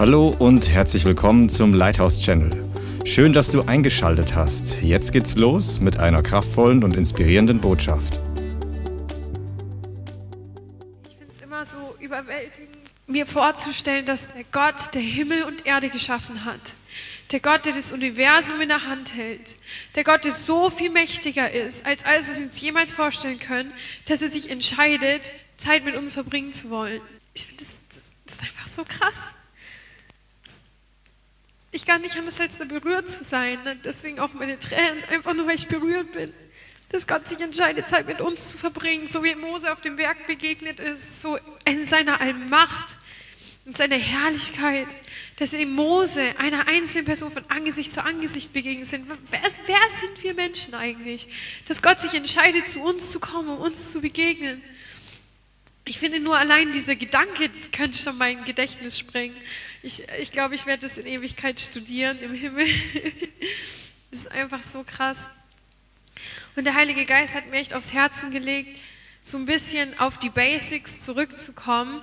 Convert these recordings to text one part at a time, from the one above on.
Hallo und herzlich willkommen zum Lighthouse Channel. Schön, dass du eingeschaltet hast. Jetzt geht's los mit einer kraftvollen und inspirierenden Botschaft. Ich finde es immer so überwältigend, mir vorzustellen, dass der Gott, der Himmel und Erde geschaffen hat, der Gott, der das Universum in der Hand hält, der Gott, der so viel mächtiger ist, als alles, was wir uns jemals vorstellen können, dass er sich entscheidet, Zeit mit uns verbringen zu wollen. Ich finde, das, das, das ist einfach so krass ich kann nicht anders als da berührt zu sein. Ne? Deswegen auch meine Tränen, einfach nur weil ich berührt bin. Dass Gott sich entscheidet, Zeit mit uns zu verbringen, so wie Mose auf dem Berg begegnet ist, so in seiner Allmacht und seiner Herrlichkeit, dass in Mose einer einzelnen Person von Angesicht zu Angesicht begegnet sind. Wer, wer sind wir Menschen eigentlich? Dass Gott sich entscheidet, zu uns zu kommen, um uns zu begegnen. Ich finde nur allein dieser Gedanke, das könnte schon mein Gedächtnis sprengen. Ich, ich glaube, ich werde das in Ewigkeit studieren im Himmel. das ist einfach so krass. Und der Heilige Geist hat mir echt aufs Herzen gelegt, so ein bisschen auf die Basics zurückzukommen.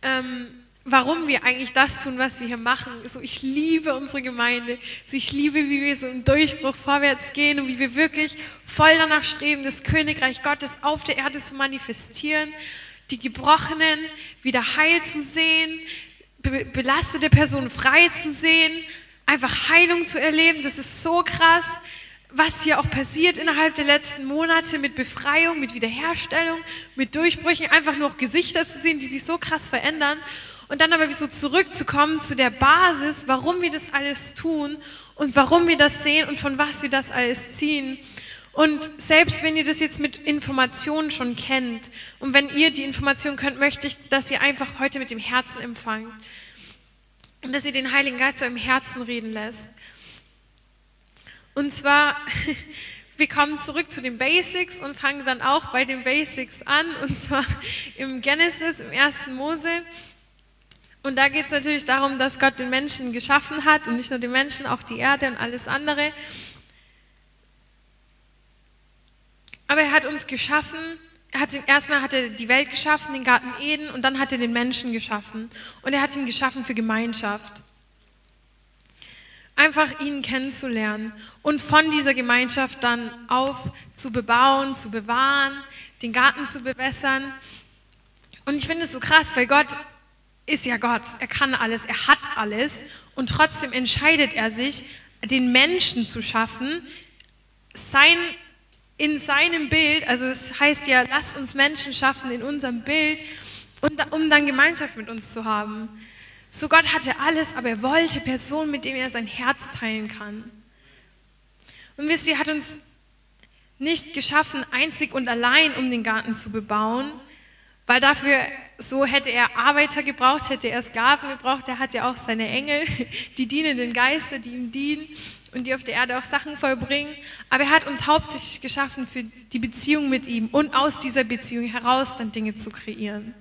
Ähm, warum wir eigentlich das tun, was wir hier machen. So, ich liebe unsere Gemeinde. So, ich liebe, wie wir so im Durchbruch vorwärts gehen und wie wir wirklich voll danach streben, das Königreich Gottes auf der Erde zu manifestieren die Gebrochenen wieder heil zu sehen, be belastete Personen frei zu sehen, einfach Heilung zu erleben. Das ist so krass, was hier auch passiert innerhalb der letzten Monate mit Befreiung, mit Wiederherstellung, mit Durchbrüchen, einfach nur Gesichter zu sehen, die sich so krass verändern. Und dann aber so zurückzukommen zu der Basis, warum wir das alles tun und warum wir das sehen und von was wir das alles ziehen. Und selbst wenn ihr das jetzt mit Informationen schon kennt und wenn ihr die Information könnt, möchte ich, dass ihr einfach heute mit dem Herzen empfangt und dass ihr den Heiligen Geist so im Herzen reden lässt. Und zwar, wir kommen zurück zu den Basics und fangen dann auch bei den Basics an, und zwar im Genesis, im ersten Mose. Und da geht es natürlich darum, dass Gott den Menschen geschaffen hat und nicht nur den Menschen, auch die Erde und alles andere. Aber er hat uns geschaffen, er hat den, erstmal hat er die Welt geschaffen, den Garten Eden, und dann hat er den Menschen geschaffen. Und er hat ihn geschaffen für Gemeinschaft. Einfach ihn kennenzulernen und von dieser Gemeinschaft dann auf zu bebauen, zu bewahren, den Garten zu bewässern. Und ich finde es so krass, weil Gott ist ja Gott, er kann alles, er hat alles und trotzdem entscheidet er sich, den Menschen zu schaffen, sein in seinem Bild, also es heißt ja, lasst uns Menschen schaffen in unserem Bild, um dann Gemeinschaft mit uns zu haben. So Gott hatte alles, aber er wollte Personen, mit denen er sein Herz teilen kann. Und wisst ihr, er hat uns nicht geschaffen, einzig und allein, um den Garten zu bebauen, weil dafür, so hätte er Arbeiter gebraucht, hätte er Sklaven gebraucht, er hat ja auch seine Engel, die dienenden Geister, die ihm dienen und die auf der Erde auch Sachen vollbringen. Aber er hat uns hauptsächlich geschaffen für die Beziehung mit ihm und aus dieser Beziehung heraus dann Dinge zu kreieren.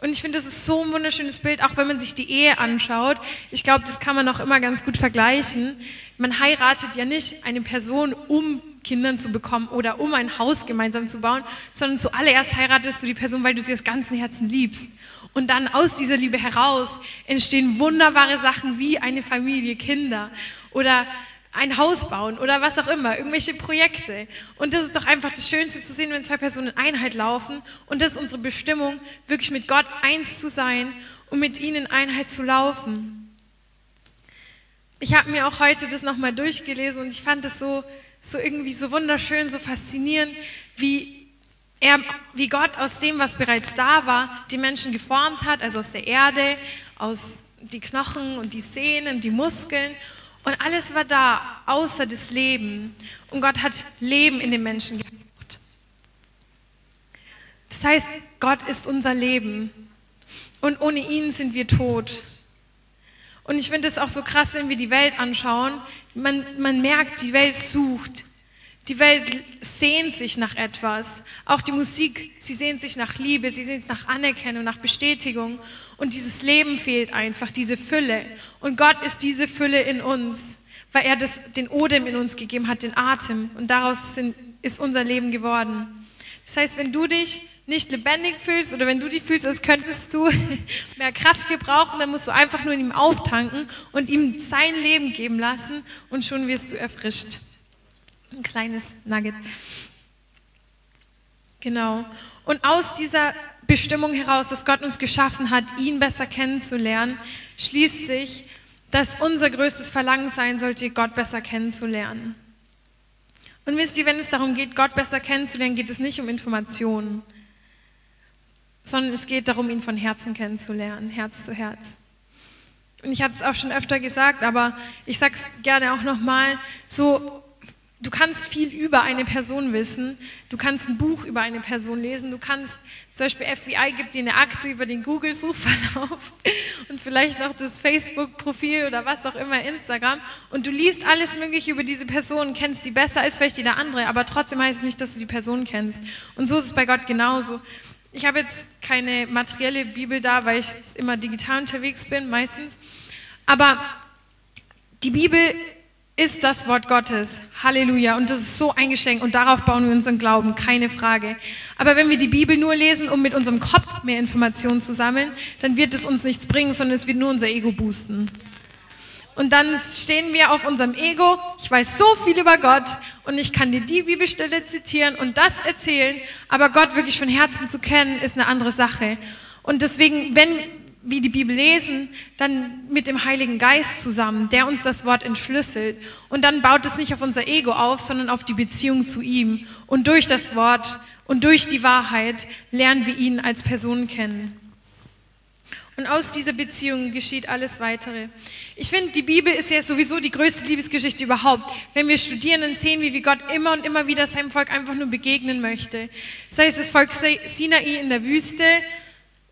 Und ich finde, das ist so ein wunderschönes Bild, auch wenn man sich die Ehe anschaut. Ich glaube, das kann man auch immer ganz gut vergleichen. Man heiratet ja nicht eine Person, um Kindern zu bekommen oder um ein Haus gemeinsam zu bauen, sondern zuallererst heiratest du die Person, weil du sie aus ganzem Herzen liebst. Und dann aus dieser Liebe heraus entstehen wunderbare Sachen wie eine Familie, Kinder oder ein Haus bauen oder was auch immer, irgendwelche Projekte. Und das ist doch einfach das Schönste zu sehen, wenn zwei Personen in Einheit laufen. Und das ist unsere Bestimmung, wirklich mit Gott eins zu sein und mit ihnen in Einheit zu laufen. Ich habe mir auch heute das nochmal durchgelesen und ich fand es so, so irgendwie so wunderschön, so faszinierend, wie er, wie Gott aus dem, was bereits da war, die Menschen geformt hat, also aus der Erde, aus die Knochen und die Sehnen, die Muskeln und alles war da, außer das Leben. Und Gott hat Leben in den Menschen gebracht. Das heißt, Gott ist unser Leben. Und ohne ihn sind wir tot. Und ich finde es auch so krass, wenn wir die Welt anschauen. Man, man merkt, die Welt sucht. Die Welt sehnt sich nach etwas. Auch die Musik, sie sehnt sich nach Liebe, sie sehnt sich nach Anerkennung, nach Bestätigung. Und dieses Leben fehlt einfach, diese Fülle. Und Gott ist diese Fülle in uns, weil er das, den Odem in uns gegeben hat, den Atem. Und daraus sind, ist unser Leben geworden. Das heißt, wenn du dich nicht lebendig fühlst oder wenn du dich fühlst, als könntest du mehr Kraft gebrauchen, dann musst du einfach nur in ihm auftanken und ihm sein Leben geben lassen und schon wirst du erfrischt. Ein kleines Nugget. Genau. Und aus dieser Bestimmung heraus, dass Gott uns geschaffen hat, ihn besser kennenzulernen, schließt sich, dass unser größtes Verlangen sein sollte, Gott besser kennenzulernen. Und wisst ihr, wenn es darum geht, Gott besser kennenzulernen, geht es nicht um Informationen, sondern es geht darum, ihn von Herzen kennenzulernen, Herz zu Herz. Und ich habe es auch schon öfter gesagt, aber ich sage es gerne auch nochmal, so Du kannst viel über eine Person wissen. Du kannst ein Buch über eine Person lesen. Du kannst, zum Beispiel FBI gibt dir eine Aktie über den Google-Suchverlauf und vielleicht noch das Facebook-Profil oder was auch immer, Instagram. Und du liest alles Mögliche über diese Person, kennst die besser als vielleicht jeder andere, aber trotzdem heißt es nicht, dass du die Person kennst. Und so ist es bei Gott genauso. Ich habe jetzt keine materielle Bibel da, weil ich immer digital unterwegs bin, meistens. Aber die Bibel ist das Wort Gottes. Halleluja. Und das ist so ein Geschenk und darauf bauen wir unseren Glauben, keine Frage. Aber wenn wir die Bibel nur lesen, um mit unserem Kopf mehr Informationen zu sammeln, dann wird es uns nichts bringen, sondern es wird nur unser Ego boosten. Und dann stehen wir auf unserem Ego, ich weiß so viel über Gott und ich kann dir die Bibelstelle zitieren und das erzählen, aber Gott wirklich von Herzen zu kennen, ist eine andere Sache. Und deswegen, wenn wie die Bibel lesen, dann mit dem Heiligen Geist zusammen, der uns das Wort entschlüsselt. Und dann baut es nicht auf unser Ego auf, sondern auf die Beziehung zu ihm. Und durch das Wort und durch die Wahrheit lernen wir ihn als Person kennen. Und aus dieser Beziehung geschieht alles weitere. Ich finde, die Bibel ist ja sowieso die größte Liebesgeschichte überhaupt. Wenn wir studieren, dann sehen wir, wie Gott immer und immer wieder seinem Volk einfach nur begegnen möchte. Sei es das Volk Sinai in der Wüste,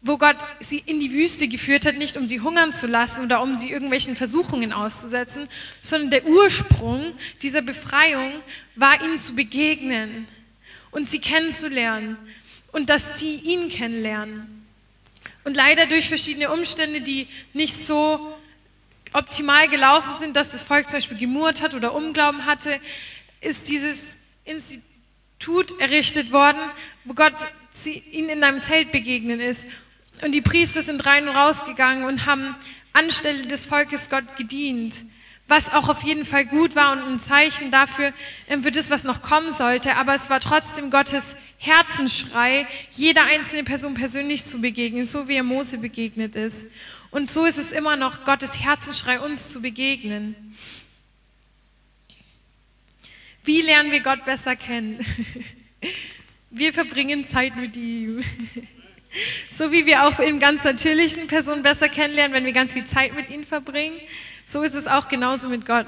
wo Gott sie in die Wüste geführt hat, nicht um sie hungern zu lassen oder um sie irgendwelchen Versuchungen auszusetzen, sondern der Ursprung dieser Befreiung war ihnen zu begegnen und sie kennenzulernen und dass sie ihn kennenlernen. Und leider durch verschiedene Umstände, die nicht so optimal gelaufen sind, dass das Volk zum Beispiel gemurrt hat oder Unglauben hatte, ist dieses Institut errichtet worden, wo Gott ihnen in einem Zelt begegnen ist und die Priester sind rein und rausgegangen und haben anstelle des Volkes Gott gedient, was auch auf jeden Fall gut war und ein Zeichen dafür ähm, für das, was noch kommen sollte. Aber es war trotzdem Gottes Herzensschrei, jeder einzelnen Person persönlich zu begegnen, so wie er Mose begegnet ist. Und so ist es immer noch Gottes Herzensschrei, uns zu begegnen. Wie lernen wir Gott besser kennen? Wir verbringen Zeit mit ihm. So wie wir auch in ganz natürlichen Personen besser kennenlernen, wenn wir ganz viel Zeit mit ihnen verbringen, so ist es auch genauso mit Gott.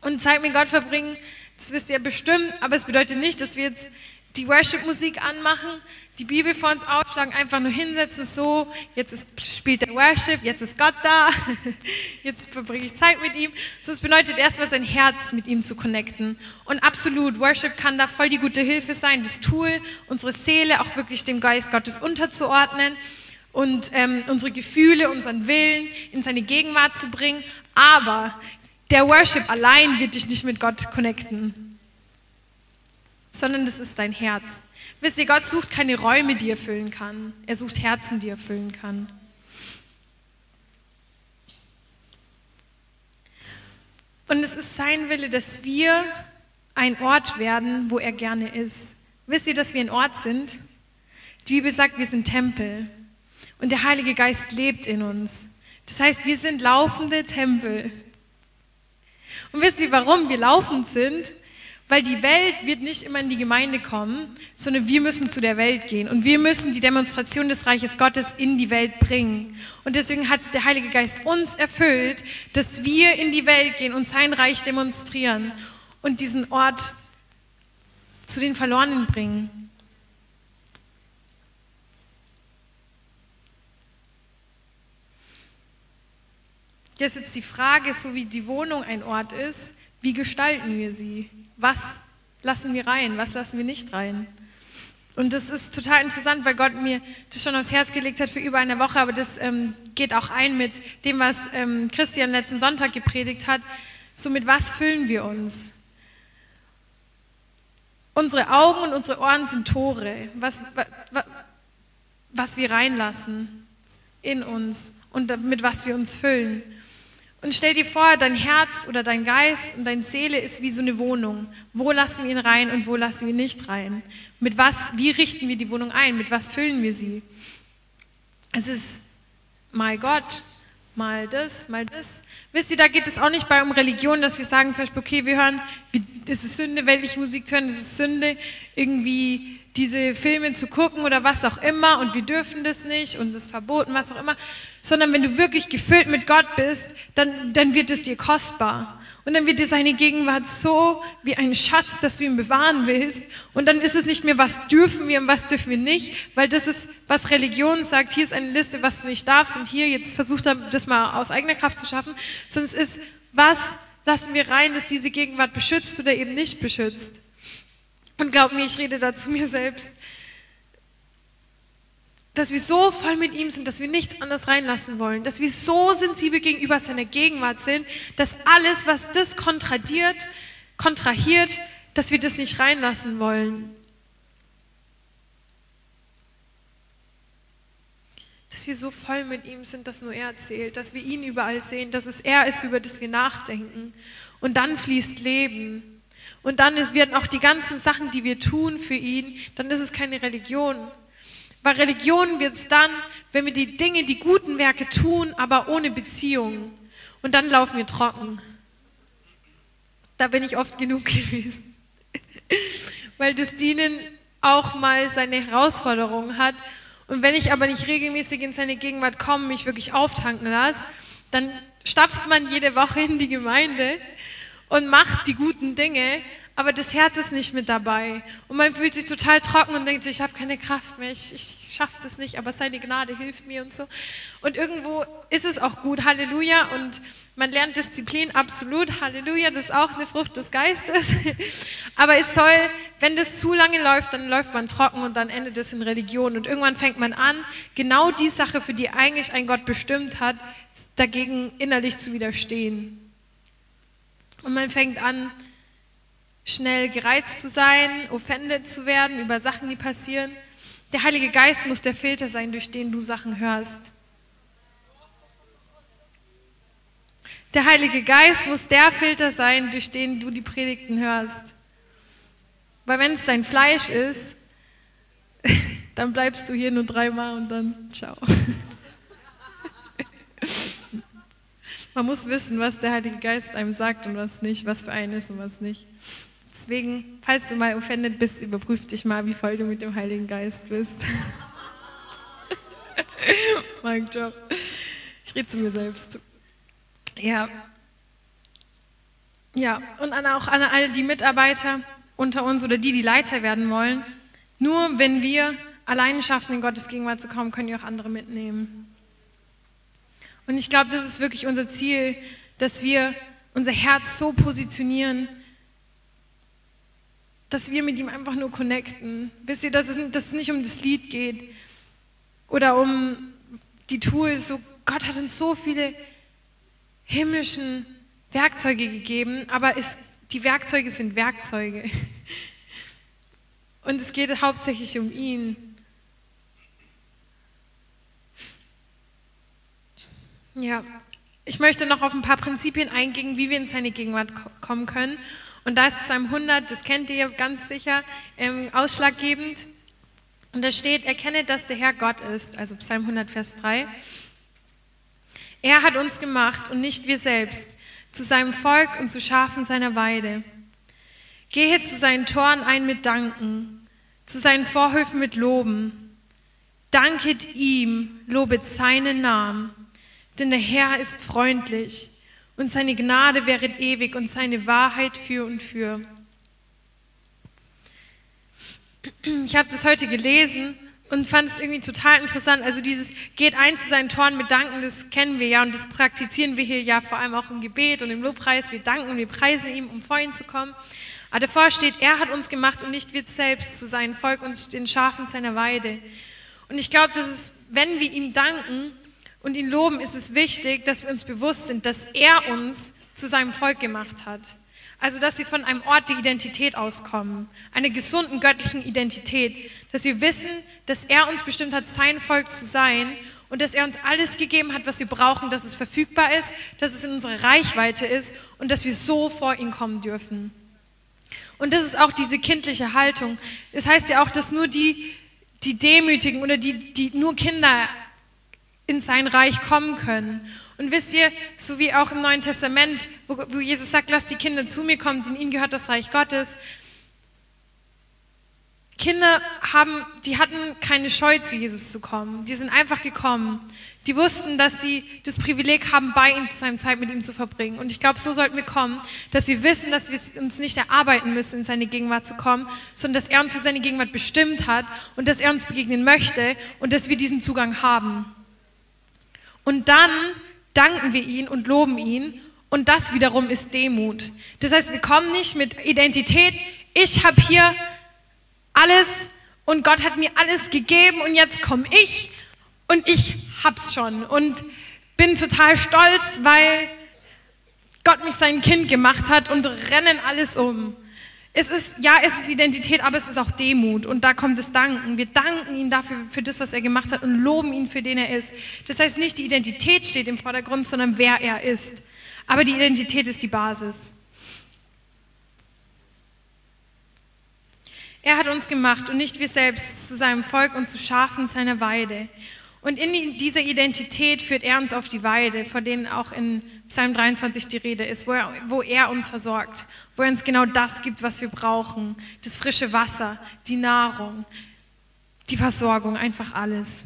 Und Zeit mit Gott verbringen, das wisst ihr bestimmt, aber es bedeutet nicht, dass wir jetzt die Worship-Musik anmachen, die Bibel vor uns aufschlagen, einfach nur hinsetzen, so, jetzt ist, spielt der Worship, jetzt ist Gott da, jetzt verbringe ich Zeit mit ihm. So, es bedeutet erstmal sein Herz mit ihm zu connecten. Und absolut, Worship kann da voll die gute Hilfe sein, das Tool, unsere Seele auch wirklich dem Geist Gottes unterzuordnen und ähm, unsere Gefühle, unseren Willen in seine Gegenwart zu bringen. Aber der Worship allein wird dich nicht mit Gott connecten sondern das ist dein Herz. Wisst ihr, Gott sucht keine Räume, die er füllen kann. Er sucht Herzen, die er füllen kann. Und es ist sein Wille, dass wir ein Ort werden, wo er gerne ist. Wisst ihr, dass wir ein Ort sind? Die Bibel sagt, wir sind Tempel. Und der Heilige Geist lebt in uns. Das heißt, wir sind laufende Tempel. Und wisst ihr, warum wir laufend sind? Weil die Welt wird nicht immer in die Gemeinde kommen, sondern wir müssen zu der Welt gehen. Und wir müssen die Demonstration des Reiches Gottes in die Welt bringen. Und deswegen hat der Heilige Geist uns erfüllt, dass wir in die Welt gehen und sein Reich demonstrieren und diesen Ort zu den Verlorenen bringen. Jetzt ist die Frage, so wie die Wohnung ein Ort ist, wie gestalten wir sie? Was lassen wir rein? Was lassen wir nicht rein? Und das ist total interessant, weil Gott mir das schon aufs Herz gelegt hat für über eine Woche, aber das ähm, geht auch ein mit dem, was ähm, Christian letzten Sonntag gepredigt hat. So mit was füllen wir uns? Unsere Augen und unsere Ohren sind Tore, was, was, was wir reinlassen in uns und mit was wir uns füllen. Und stell dir vor, dein Herz oder dein Geist und deine Seele ist wie so eine Wohnung. Wo lassen wir ihn rein und wo lassen wir ihn nicht rein? Mit was, wie richten wir die Wohnung ein? Mit was füllen wir sie? Es ist mal Gott, mal das, mal das. Wisst ihr, da geht es auch nicht bei um Religion, dass wir sagen zum Beispiel, okay, wir hören, es ist Sünde, weltliche Musik zu hören, es ist Sünde, irgendwie diese Filme zu gucken oder was auch immer und wir dürfen das nicht und es ist verboten, was auch immer, sondern wenn du wirklich gefüllt mit Gott bist, dann, dann wird es dir kostbar. Und dann wird dir seine Gegenwart so wie ein Schatz, dass du ihn bewahren willst. Und dann ist es nicht mehr, was dürfen wir und was dürfen wir nicht, weil das ist, was Religion sagt. Hier ist eine Liste, was du nicht darfst und hier, jetzt versucht er das mal aus eigener Kraft zu schaffen, sondern es ist, was lassen wir rein, dass diese Gegenwart beschützt oder eben nicht beschützt. Und glaub mir, ich rede da zu mir selbst, dass wir so voll mit ihm sind, dass wir nichts anderes reinlassen wollen, dass wir so sensibel gegenüber seiner Gegenwart sind, dass alles, was das kontradiert, kontrahiert, dass wir das nicht reinlassen wollen. Dass wir so voll mit ihm sind, dass nur er erzählt, dass wir ihn überall sehen, dass es er ist, über das wir nachdenken. Und dann fließt Leben. Und dann werden auch die ganzen Sachen, die wir tun für ihn, dann ist es keine Religion. Weil Religion wird es dann, wenn wir die Dinge, die guten Werke tun, aber ohne Beziehung. Und dann laufen wir trocken. Da bin ich oft genug gewesen. Weil das Dienen auch mal seine Herausforderungen hat. Und wenn ich aber nicht regelmäßig in seine Gegenwart komme, mich wirklich auftanken lasse, dann stapft man jede Woche in die Gemeinde und macht die guten Dinge, aber das Herz ist nicht mit dabei. Und man fühlt sich total trocken und denkt sich, ich habe keine Kraft mehr, ich, ich schaffe das nicht, aber seine Gnade hilft mir und so. Und irgendwo ist es auch gut, Halleluja. Und man lernt Disziplin, absolut, Halleluja, das ist auch eine Frucht des Geistes. aber es soll, wenn das zu lange läuft, dann läuft man trocken und dann endet es in Religion. Und irgendwann fängt man an, genau die Sache, für die eigentlich ein Gott bestimmt hat, dagegen innerlich zu widerstehen. Und man fängt an, schnell gereizt zu sein, offended zu werden über Sachen, die passieren. Der Heilige Geist muss der Filter sein, durch den du Sachen hörst. Der Heilige Geist muss der Filter sein, durch den du die Predigten hörst. Weil wenn es dein Fleisch ist, dann bleibst du hier nur dreimal und dann ciao. Man muss wissen, was der Heilige Geist einem sagt und was nicht, was für einen ist und was nicht. Deswegen, falls du mal offended bist, überprüf dich mal, wie voll du mit dem Heiligen Geist bist. mein Job. Ich rede zu mir selbst. Ja. Ja, und auch an all die Mitarbeiter unter uns oder die, die Leiter werden wollen. Nur wenn wir alleine schaffen, in Gottes Gegenwart zu kommen, können wir auch andere mitnehmen. Und ich glaube, das ist wirklich unser Ziel, dass wir unser Herz so positionieren, dass wir mit ihm einfach nur connecten. Wisst ihr, dass es, dass es nicht um das Lied geht oder um die Tools. So, Gott hat uns so viele himmlischen Werkzeuge gegeben, aber es, die Werkzeuge sind Werkzeuge. Und es geht hauptsächlich um ihn. Ja, ich möchte noch auf ein paar Prinzipien eingehen, wie wir in seine Gegenwart kommen können. Und da ist Psalm 100, das kennt ihr ganz sicher, ähm, ausschlaggebend. Und da steht, erkenne, dass der Herr Gott ist, also Psalm 100, Vers 3. Er hat uns gemacht und nicht wir selbst, zu seinem Volk und zu Schafen seiner Weide. Gehe zu seinen Toren ein mit Danken, zu seinen Vorhöfen mit Loben. Danket ihm, lobet seinen Namen denn der Herr ist freundlich und seine Gnade wäret ewig und seine Wahrheit für und für. Ich habe das heute gelesen und fand es irgendwie total interessant. Also dieses geht ein zu seinen Toren mit Danken, das kennen wir ja und das praktizieren wir hier ja vor allem auch im Gebet und im Lobpreis. Wir danken wir preisen ihm, um vor ihn zu kommen. Aber davor steht, er hat uns gemacht und nicht wir selbst zu seinem Volk und den Schafen seiner Weide. Und ich glaube, dass es, wenn wir ihm danken, und ihn loben, ist es wichtig, dass wir uns bewusst sind, dass er uns zu seinem Volk gemacht hat. Also, dass sie von einem Ort der Identität auskommen, einer gesunden göttlichen Identität, dass wir wissen, dass er uns bestimmt hat, sein Volk zu sein und dass er uns alles gegeben hat, was wir brauchen, dass es verfügbar ist, dass es in unserer Reichweite ist und dass wir so vor ihn kommen dürfen. Und das ist auch diese kindliche Haltung. Es das heißt ja auch, dass nur die, die Demütigen oder die, die nur Kinder in sein Reich kommen können. Und wisst ihr, so wie auch im Neuen Testament, wo, wo Jesus sagt, lasst die Kinder zu mir kommen, denn ihnen gehört das Reich Gottes. Kinder haben, die hatten keine Scheu, zu Jesus zu kommen. Die sind einfach gekommen. Die wussten, dass sie das Privileg haben, bei ihm zu sein, Zeit mit ihm zu verbringen. Und ich glaube, so sollten wir kommen, dass wir wissen, dass wir uns nicht erarbeiten müssen, in seine Gegenwart zu kommen, sondern dass er uns für seine Gegenwart bestimmt hat und dass er uns begegnen möchte und dass wir diesen Zugang haben. Und dann danken wir ihn und loben ihn. Und das wiederum ist Demut. Das heißt, wir kommen nicht mit Identität, ich habe hier alles und Gott hat mir alles gegeben und jetzt komme ich und ich hab's schon und bin total stolz, weil Gott mich sein Kind gemacht hat und rennen alles um. Es ist, ja, es ist Identität, aber es ist auch Demut. Und da kommt das Danken. Wir danken ihm dafür, für das, was er gemacht hat und loben ihn, für den er ist. Das heißt, nicht die Identität steht im Vordergrund, sondern wer er ist. Aber die Identität ist die Basis. Er hat uns gemacht und nicht wir selbst zu seinem Volk und zu Schafen seiner Weide. Und in dieser Identität führt er uns auf die Weide, vor denen auch in Psalm 23 die Rede ist, wo er, wo er uns versorgt, wo er uns genau das gibt, was wir brauchen. Das frische Wasser, die Nahrung, die Versorgung, einfach alles.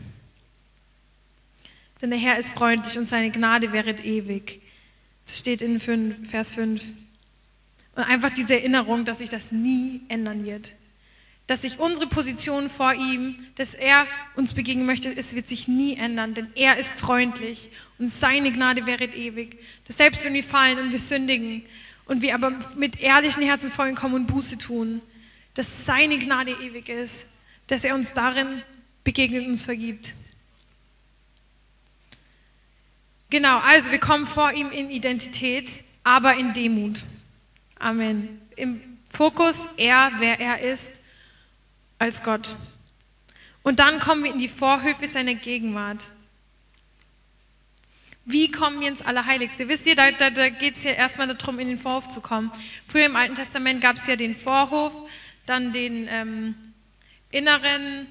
Denn der Herr ist freundlich und seine Gnade wäret ewig. Das steht in 5, Vers 5. Und einfach diese Erinnerung, dass sich das nie ändern wird dass sich unsere Position vor ihm, dass er uns begegnen möchte, es wird sich nie ändern, denn er ist freundlich und seine Gnade wäre ewig. Dass selbst wenn wir fallen und wir sündigen und wir aber mit ehrlichen Herzen vor ihn kommen und Buße tun, dass seine Gnade ewig ist, dass er uns darin begegnet und uns vergibt. Genau, also wir kommen vor ihm in Identität, aber in Demut. Amen. Im Fokus er, wer er ist als Gott. Und dann kommen wir in die Vorhöfe seiner Gegenwart. Wie kommen wir ins Allerheiligste? Wisst ihr, da, da, da geht es ja erstmal darum, in den Vorhof zu kommen. Früher im Alten Testament gab es ja den Vorhof, dann den ähm, inneren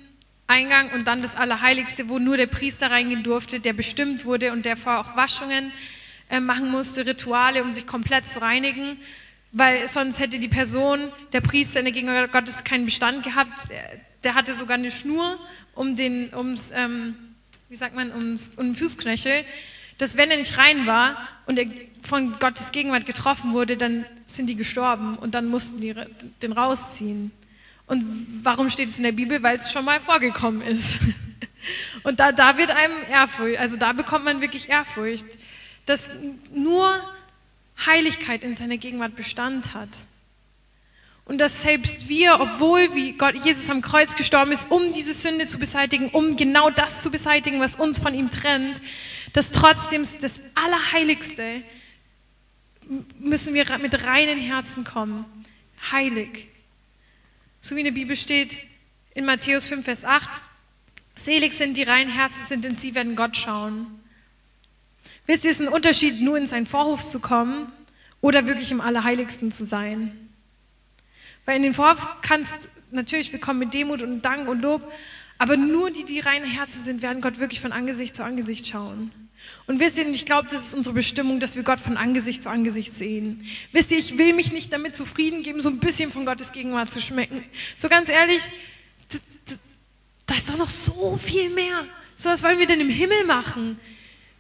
Eingang und dann das Allerheiligste, wo nur der Priester reingehen durfte, der bestimmt wurde und der vorher auch Waschungen äh, machen musste, Rituale, um sich komplett zu reinigen weil sonst hätte die Person, der Priester in der Gegenwart Gottes, keinen Bestand gehabt. Der hatte sogar eine Schnur um den, ums, ähm, wie sagt man, ums, um den Fußknöchel, dass wenn er nicht rein war und er von Gottes Gegenwart getroffen wurde, dann sind die gestorben und dann mussten die den rausziehen. Und warum steht es in der Bibel? Weil es schon mal vorgekommen ist. Und da, da wird einem Ehrfurcht, also da bekommt man wirklich Ehrfurcht, dass nur Heiligkeit in seiner Gegenwart Bestand hat. Und dass selbst wir, obwohl wie Gott Jesus am Kreuz gestorben ist, um diese Sünde zu beseitigen, um genau das zu beseitigen, was uns von ihm trennt, dass trotzdem das Allerheiligste müssen wir mit reinen Herzen kommen. Heilig. So wie in der Bibel steht in Matthäus 5, Vers 8, selig sind die reinen Herzen sind, denn sie werden Gott schauen. Wisst ihr, es ist ein Unterschied, nur in seinen Vorhof zu kommen oder wirklich im Allerheiligsten zu sein. Weil in den Vorhof kannst natürlich, wir kommen mit Demut und Dank und Lob, aber nur die, die reine Herzen sind, werden Gott wirklich von Angesicht zu Angesicht schauen. Und wisst ihr, ich glaube, das ist unsere Bestimmung, dass wir Gott von Angesicht zu Angesicht sehen. Wisst ihr, ich will mich nicht damit zufrieden geben, so ein bisschen von Gottes Gegenwart zu schmecken. So ganz ehrlich, da ist doch noch so viel mehr. So was wollen wir denn im Himmel machen?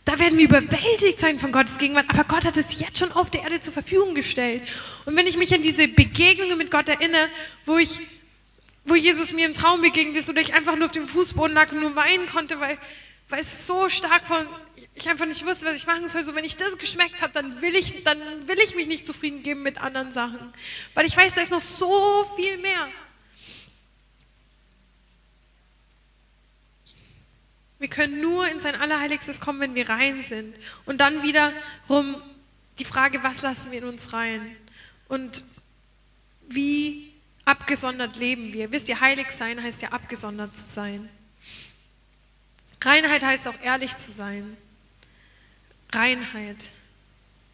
Da werden wir überwältigt sein von Gottes Gegenwart, aber Gott hat es jetzt schon auf der Erde zur Verfügung gestellt. Und wenn ich mich an diese Begegnungen mit Gott erinnere, wo ich, wo Jesus mir im Traum begegnet ist oder ich einfach nur auf dem Fußboden lag und nur weinen konnte, weil, weil es so stark von, ich einfach nicht wusste, was ich machen soll. So, wenn ich das geschmeckt habe, dann will ich, dann will ich mich nicht zufrieden geben mit anderen Sachen. Weil ich weiß, da ist noch so viel mehr. Wir können nur in sein Allerheiligstes kommen, wenn wir rein sind. Und dann wiederum die Frage, was lassen wir in uns rein? Und wie abgesondert leben wir? Wisst ihr, heilig sein heißt ja abgesondert zu sein. Reinheit heißt auch ehrlich zu sein. Reinheit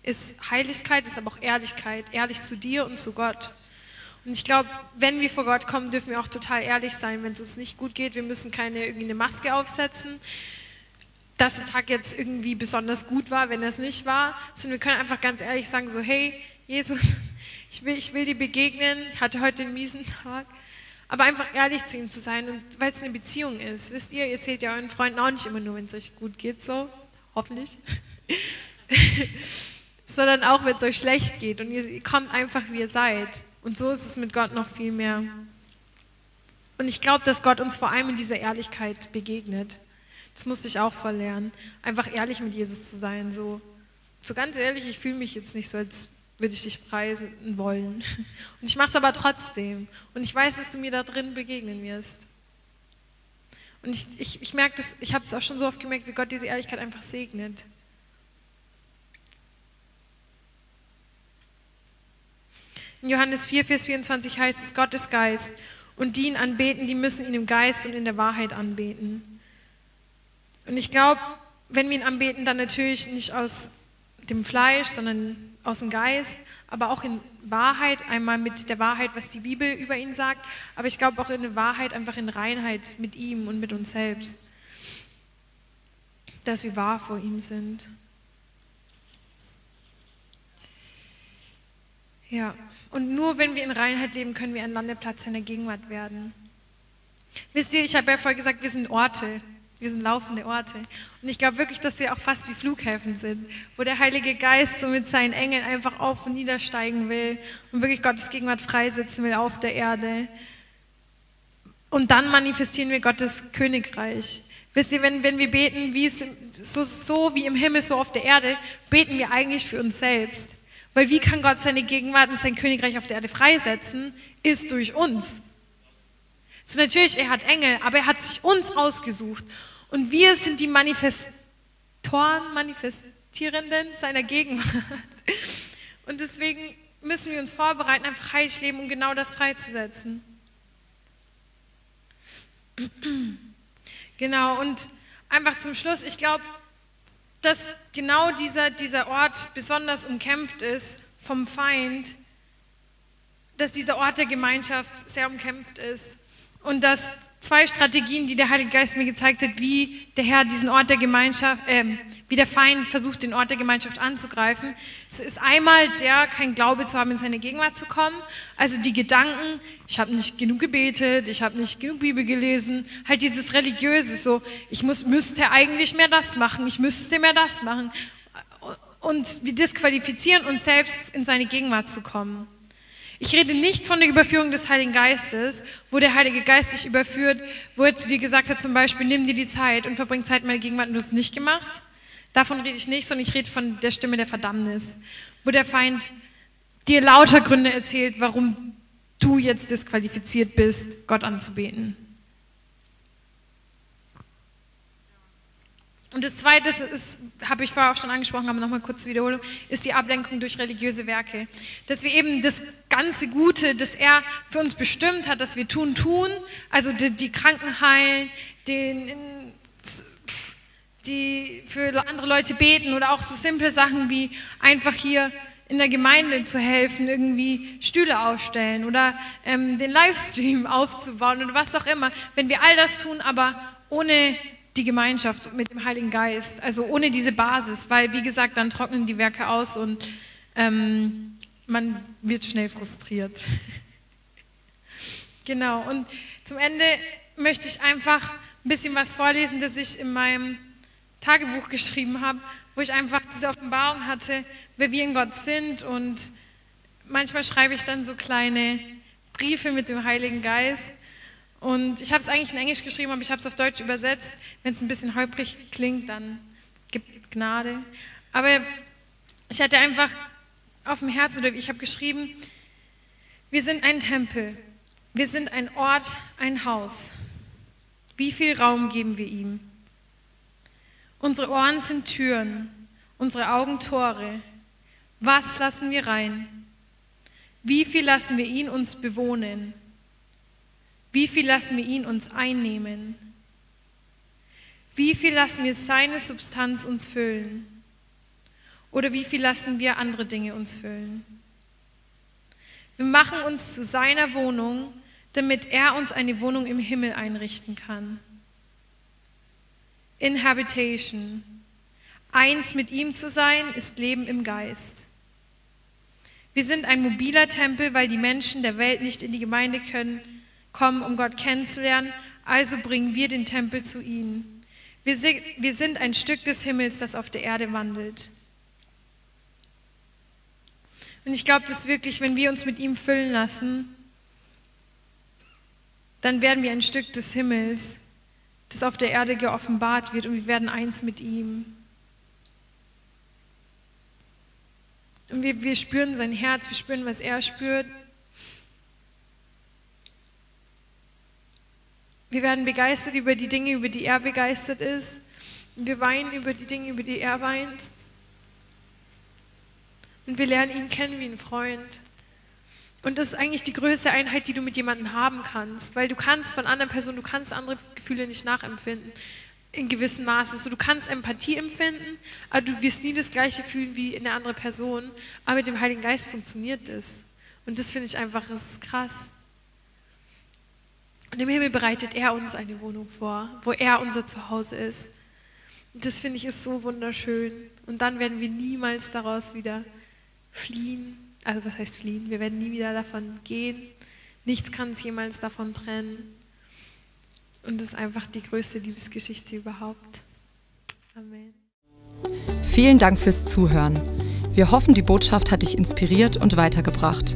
ist Heiligkeit, ist aber auch Ehrlichkeit, ehrlich zu dir und zu Gott. Und ich glaube, wenn wir vor Gott kommen, dürfen wir auch total ehrlich sein, wenn es uns nicht gut geht. Wir müssen keine irgendwie Maske aufsetzen, dass der Tag jetzt irgendwie besonders gut war, wenn es nicht war, sondern wir können einfach ganz ehrlich sagen, so hey, Jesus, ich will, ich will dir begegnen, ich hatte heute einen miesen Tag, aber einfach ehrlich zu ihm zu sein und weil es eine Beziehung ist. Wisst ihr, ihr zählt ja euren Freunden auch nicht immer nur, wenn es euch gut geht, so, hoffentlich, sondern auch, wenn es euch schlecht geht und ihr kommt einfach, wie ihr seid. Und so ist es mit Gott noch viel mehr. Und ich glaube, dass Gott uns vor allem in dieser Ehrlichkeit begegnet. Das musste ich auch verlernen. Einfach ehrlich mit Jesus zu sein. So, so ganz ehrlich, ich fühle mich jetzt nicht so, als würde ich dich preisen wollen. Und ich mache es aber trotzdem. Und ich weiß, dass du mir da drin begegnen wirst. Und ich, ich, ich merke das, ich habe es auch schon so oft gemerkt, wie Gott diese Ehrlichkeit einfach segnet. In Johannes 4, Vers 24 heißt es, Gott ist Geist. Und die ihn anbeten, die müssen ihn im Geist und in der Wahrheit anbeten. Und ich glaube, wenn wir ihn anbeten, dann natürlich nicht aus dem Fleisch, sondern aus dem Geist, aber auch in Wahrheit, einmal mit der Wahrheit, was die Bibel über ihn sagt, aber ich glaube auch in der Wahrheit, einfach in Reinheit mit ihm und mit uns selbst, dass wir wahr vor ihm sind. Ja, und nur wenn wir in Reinheit leben, können wir ein Landeplatz in der Gegenwart werden. Wisst ihr, ich habe ja vorher gesagt, wir sind Orte. Wir sind laufende Orte. Und ich glaube wirklich, dass sie auch fast wie Flughäfen sind, wo der Heilige Geist so mit seinen Engeln einfach auf und niedersteigen will und wirklich Gottes Gegenwart freisetzen will auf der Erde. Und dann manifestieren wir Gottes Königreich. Wisst ihr, wenn, wenn wir beten, wie es, so, so wie im Himmel, so auf der Erde, beten wir eigentlich für uns selbst. Weil wie kann Gott seine Gegenwart und sein Königreich auf der Erde freisetzen? Ist durch uns. So natürlich, er hat Engel, aber er hat sich uns ausgesucht. Und wir sind die Manifestoren, Manifestierenden seiner Gegenwart. Und deswegen müssen wir uns vorbereiten, einfach heilig leben, um genau das freizusetzen. Genau, und einfach zum Schluss, ich glaube, dass genau dieser, dieser Ort besonders umkämpft ist vom Feind, dass dieser Ort der Gemeinschaft sehr umkämpft ist und dass zwei Strategien, die der Heilige Geist mir gezeigt hat, wie der Herr diesen Ort der Gemeinschaft, äh, wie der Feind versucht, den Ort der Gemeinschaft anzugreifen. Es ist einmal der, kein Glaube zu haben, in seine Gegenwart zu kommen. Also die Gedanken, ich habe nicht genug gebetet, ich habe nicht genug Bibel gelesen, halt dieses Religiöse, so, ich muss, müsste eigentlich mehr das machen, ich müsste mehr das machen. Und wir disqualifizieren uns selbst, in seine Gegenwart zu kommen. Ich rede nicht von der Überführung des Heiligen Geistes, wo der Heilige Geist dich überführt, wo er zu dir gesagt hat, zum Beispiel, nimm dir die Zeit und verbring Zeit in meiner Gegenwart und du hast es nicht gemacht. Davon rede ich nicht, sondern ich rede von der Stimme der Verdammnis, wo der Feind dir lauter Gründe erzählt, warum du jetzt disqualifiziert bist, Gott anzubeten. Und das Zweite ist, habe ich vorher auch schon angesprochen, aber nochmal kurz zur Wiederholung, ist die Ablenkung durch religiöse Werke. Dass wir eben das ganze Gute, das er für uns bestimmt hat, dass wir tun, tun, also die, die Kranken heilen, den, die für andere Leute beten oder auch so simple Sachen wie einfach hier in der Gemeinde zu helfen, irgendwie Stühle aufstellen oder ähm, den Livestream aufzubauen oder was auch immer. Wenn wir all das tun, aber ohne die Gemeinschaft mit dem Heiligen Geist, also ohne diese Basis, weil wie gesagt, dann trocknen die Werke aus und ähm, man wird schnell frustriert. genau, und zum Ende möchte ich einfach ein bisschen was vorlesen, das ich in meinem Tagebuch geschrieben habe, wo ich einfach diese Offenbarung hatte, wer wir in Gott sind und manchmal schreibe ich dann so kleine Briefe mit dem Heiligen Geist und ich habe es eigentlich in Englisch geschrieben, aber ich habe es auf Deutsch übersetzt. Wenn es ein bisschen holprig klingt, dann gibt Gnade. Aber ich hatte einfach auf dem Herzen, oder ich habe geschrieben, wir sind ein Tempel, wir sind ein Ort, ein Haus. Wie viel Raum geben wir ihm? Unsere Ohren sind Türen, unsere Augen Tore. Was lassen wir rein? Wie viel lassen wir ihn uns bewohnen? Wie viel lassen wir ihn uns einnehmen? Wie viel lassen wir seine Substanz uns füllen? Oder wie viel lassen wir andere Dinge uns füllen? Wir machen uns zu seiner Wohnung, damit er uns eine Wohnung im Himmel einrichten kann. Inhabitation. Eins mit ihm zu sein, ist Leben im Geist. Wir sind ein mobiler Tempel, weil die Menschen der Welt nicht in die Gemeinde können, kommen, um Gott kennenzulernen. Also bringen wir den Tempel zu ihnen. Wir sind ein Stück des Himmels, das auf der Erde wandelt. Und ich glaube, dass wirklich, wenn wir uns mit ihm füllen lassen, dann werden wir ein Stück des Himmels, das auf der Erde geoffenbart wird und wir werden eins mit ihm. Und wir, wir spüren sein Herz, wir spüren, was er spürt. Wir werden begeistert über die Dinge, über die er begeistert ist. Wir weinen über die Dinge, über die er weint. Und wir lernen ihn kennen wie ein Freund. Und das ist eigentlich die größte Einheit, die du mit jemandem haben kannst, weil du kannst von anderen Personen, du kannst andere Gefühle nicht nachempfinden in gewissem Maße. So, du kannst Empathie empfinden, aber du wirst nie das Gleiche fühlen wie eine andere Person. Aber mit dem Heiligen Geist funktioniert das. Und das finde ich einfach, das ist krass. Und im Himmel bereitet er uns eine Wohnung vor, wo er unser Zuhause ist. Und das finde ich ist so wunderschön. Und dann werden wir niemals daraus wieder fliehen. Also was heißt fliehen? Wir werden nie wieder davon gehen. Nichts kann uns jemals davon trennen. Und es ist einfach die größte Liebesgeschichte überhaupt. Amen. Vielen Dank fürs Zuhören. Wir hoffen, die Botschaft hat dich inspiriert und weitergebracht.